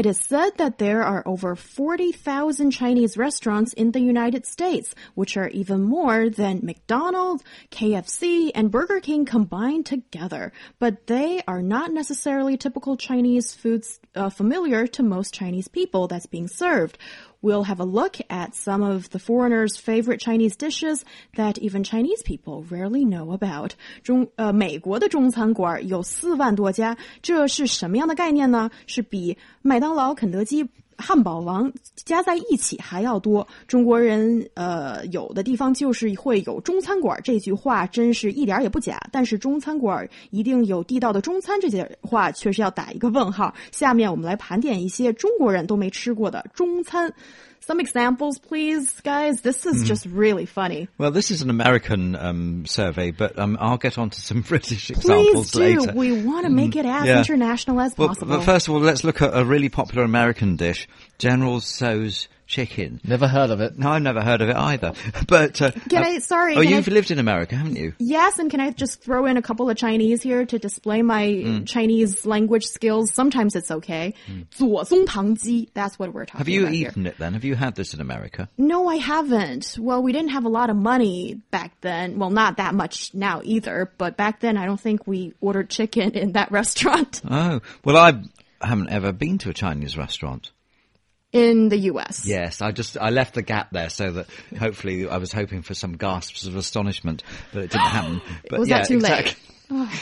It is said that there are over 40,000 Chinese restaurants in the United States, which are even more than McDonald's, KFC, and Burger King combined together. But they are not necessarily typical Chinese foods uh, familiar to most Chinese people that's being served. We'll have a look at some of the foreigners' favorite Chinese dishes that even Chinese people rarely know about. 中呃，美国的中餐馆有四万多家，这是什么样的概念呢？是比麦当劳、肯德基。 汉堡王加在一起还要多。中国人呃，有的地方就是会有中餐馆这句话，真是一点也不假。但是中餐馆一定有地道的中餐这句话，确实要打一个问号。下面我们来盘点一些中国人都没吃过的中餐。Some examples, please, guys. This is just really funny. Well, this is an American um, survey, but um, I'll get on to some British Please examples do. later. We want to make it as yeah. international as Well, possible. but first of all, let's look at a really popular American dish, General Tso's chicken. Never heard of it. No, I've never heard of it either. But uh, can I? Uh, sorry. Oh, you've I, lived in America, haven't you? Yes, and can I just throw in a couple of Chinese here to display my mm. Chinese language skills? Sometimes it's okay. Mm. That's what we're talking. Have you eaten here. it then? Have you had this in America? No, I haven't. Well, we didn't have a lot of money back then. Well, not that much now either. But back then, I don't think we ordered chicken in that restaurant. Oh well, I haven't ever been to a Chinese restaurant in the US. Yes, I just I left the gap there so that hopefully I was hoping for some gasps of astonishment, but it didn't happen. But Was yeah, that too late? exactly.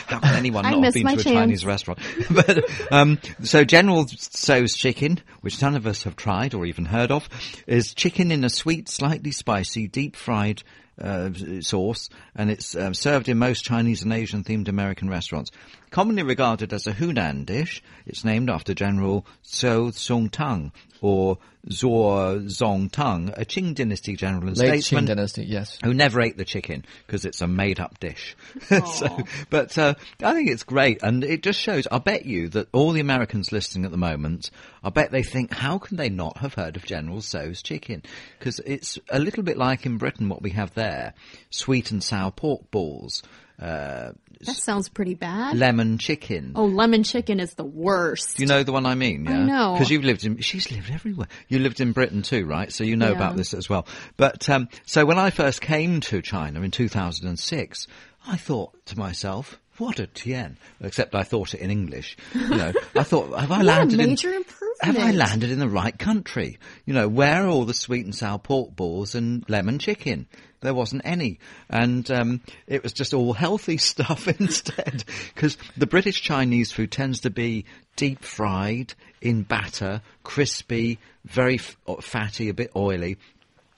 How can anyone not have been to a chance. Chinese restaurant? but um, so General Tso's chicken, which none of us have tried or even heard of, is chicken in a sweet, slightly spicy, deep fried uh, sauce, and it's um, served in most Chinese and Asian themed American restaurants. Commonly regarded as a Hunan dish, it's named after General Tso Sung Tang or Zuo Zong Tang, a Qing dynasty general and Late Qing statesman dynasty, yes. who never ate the chicken because it's a made-up dish. so, but uh, I think it's great, and it just shows. I bet you that all the Americans listening at the moment, I bet they think, how can they not have heard of General Tso's chicken? Because it's a little bit like in Britain what we have there: sweet and sour pork balls, uh, That sounds pretty bad. lemon chicken. oh, lemon chicken is the worst. Do you know the one I mean? Yeah? know. Because you've lived in, she's lived everywhere. You lived in Britain too, right? So you know Yeah. about this as well. But, um, so when I first came to China in 2006, I thought to myself, what a tien. Except I thought it in English. You know, I thought, have I landed in, have I landed in the right country? You know, where are all the sweet and sour pork balls and lemon chicken? There wasn't any. And um, it was just all healthy stuff instead. Because the British Chinese food tends to be deep fried, in batter, crispy, very f- fatty, a bit oily.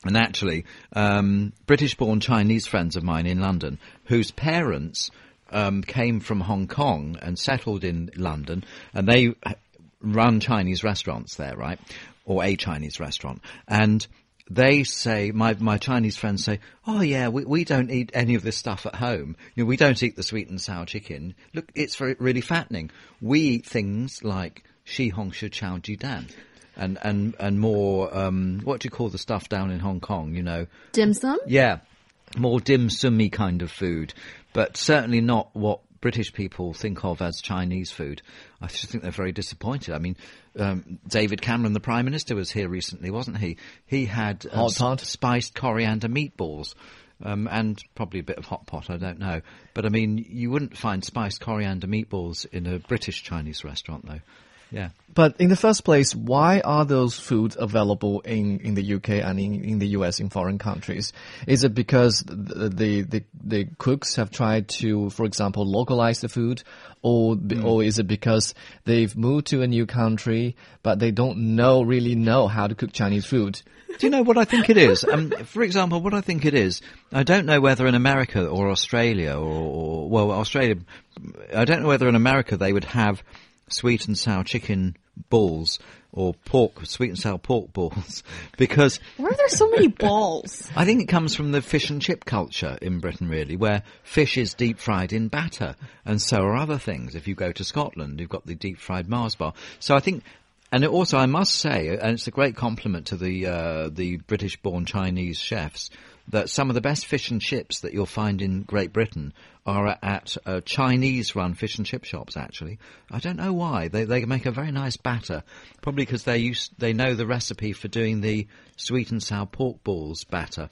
And actually, um, British-born Chinese friends of mine in London, whose parents um, came from Hong Kong and settled in London, and they uh, run Chinese restaurants there, right, or a Chinese restaurant, and they say my my Chinese friends say, "Oh yeah, we we don't eat any of this stuff at home. You know, we don't eat the sweet and sour chicken. Look, it's very really fattening. We eat things like shi hong shi chao ji dan." And, and, and more, um, what do you call the stuff down in Hong Kong, you know? Dim sum? Yeah, more dim summy kind of food, but certainly not what British people think of as Chinese food. I just think they're very disappointed. I mean, um, David Cameron, the Prime Minister, was here recently, wasn't he? He had um, Hot pot. spiced coriander meatballs. Um, and probably a bit of hot pot, I don't know. But I mean, you wouldn't find spiced coriander meatballs in a British Chinese restaurant, though. Yeah. But in the first place, why are those foods available in, in the UK and in, in the US in foreign countries? Is it because the, the, the, the cooks have tried to, for example, localize the food? Or, b or is it because they've moved to a new country, but they don't know, really know how to cook Chinese food? Do you know what I think it is? Um, for example, what I think it is, I don't know whether in America or Australia or, or well, Australia, I don't know whether in America they would have sweet and sour chicken balls or pork, sweet and sour pork balls, because Why are there so many balls? I think it comes from the fish and chip culture in Britain, really, where fish is deep fried in batter, and so are other things. If you go to Scotland, you've got the deep fried Mars bar. So I think, and it also I must say, and it's a great compliment to the uh, the British-born Chinese chefs, that some of the best fish and chips that you'll find in Great Britain are at uh, Chinese-run fish and chip shops. Actually, I don't know why they they make a very nice batter, probably because they use they know the recipe for doing the sweet and sour pork balls batter.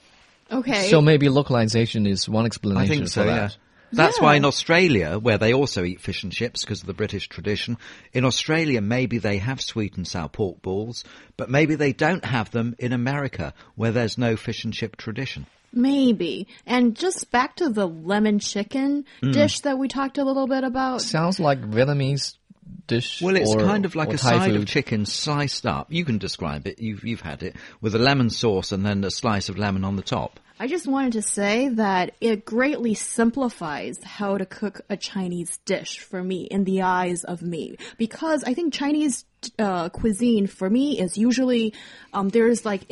Okay. So maybe localization is one explanation I think so, for yeah. That. That's Yeah. why in Australia, where they also eat fish and chips because of the British tradition, in Australia maybe they have sweet and sour pork balls, but maybe they don't have them in America, where there's no fish and chip tradition. Maybe. And just back to the lemon chicken Mm. dish that we talked a little bit about. Sounds like Vietnamese dish. Well, it's or- kind of like a Thai side of chicken sliced up. You can describe it. You've you've had it with a lemon sauce and then a slice of lemon on the top. I just wanted to say that it greatly simplifies how to cook a Chinese dish for me in the eyes of me. Because I think Chinese uh, cuisine for me is usually, um, there's like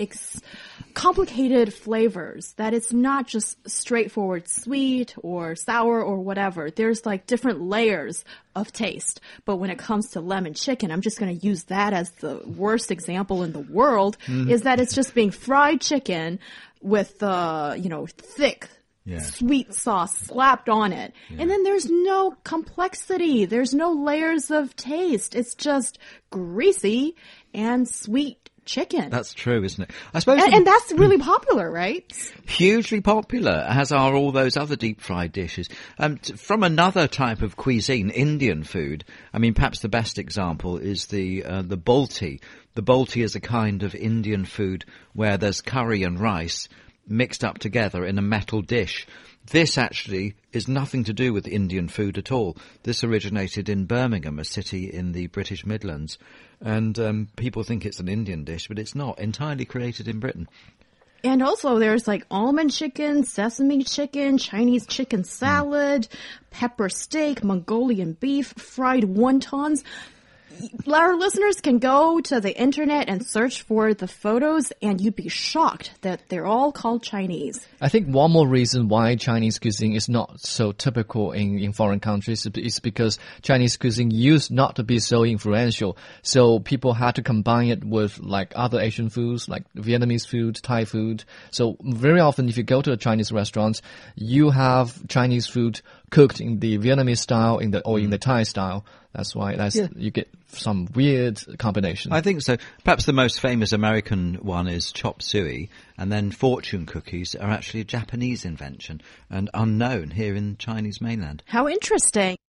complicated flavors that it's not just straightforward sweet or sour or whatever. There's like different layers of taste. But when it comes to lemon chicken, I'm just going to use that as the worst example in the world is that it's just being fried chicken with uh, you know, thick Yeah. sweet sauce slapped on it. And then there's no complexity. There's no layers of taste. It's just greasy and sweet chicken. That's true, isn't it? I suppose and, and that's really popular, right? hugely popular, as are all those other deep fried dishes. Um, t- from another type of cuisine, Indian food. I mean, perhaps the best example is the uh, the balti. The balti is a kind of Indian food where there's curry and rice mixed up together in a metal dish. This actually is nothing to do with Indian food at all. This originated in Birmingham, a city in the British Midlands, and um, people think it's an Indian dish, but it's not. Entirely created in Britain. And also there's like almond chicken, sesame chicken, Chinese chicken salad, pepper steak, Mongolian beef, fried wontons. Our listeners can go to the internet and search for the photos and you'd be shocked that they're all called Chinese. I think one more reason why Chinese cuisine is not so typical in, in foreign countries is because Chinese cuisine used not to be so influential. So people had to combine it with like other Asian foods, like Vietnamese food, Thai food. So very often if you go to a Chinese restaurant, you have Chinese food cooked in the Vietnamese style in the, or in mm. the Thai style. That's why that's, you get some weird combination. I think so. Perhaps the most famous American one is chop suey, and then fortune cookies are actually a Japanese invention and unknown here in Chinese mainland. How interesting.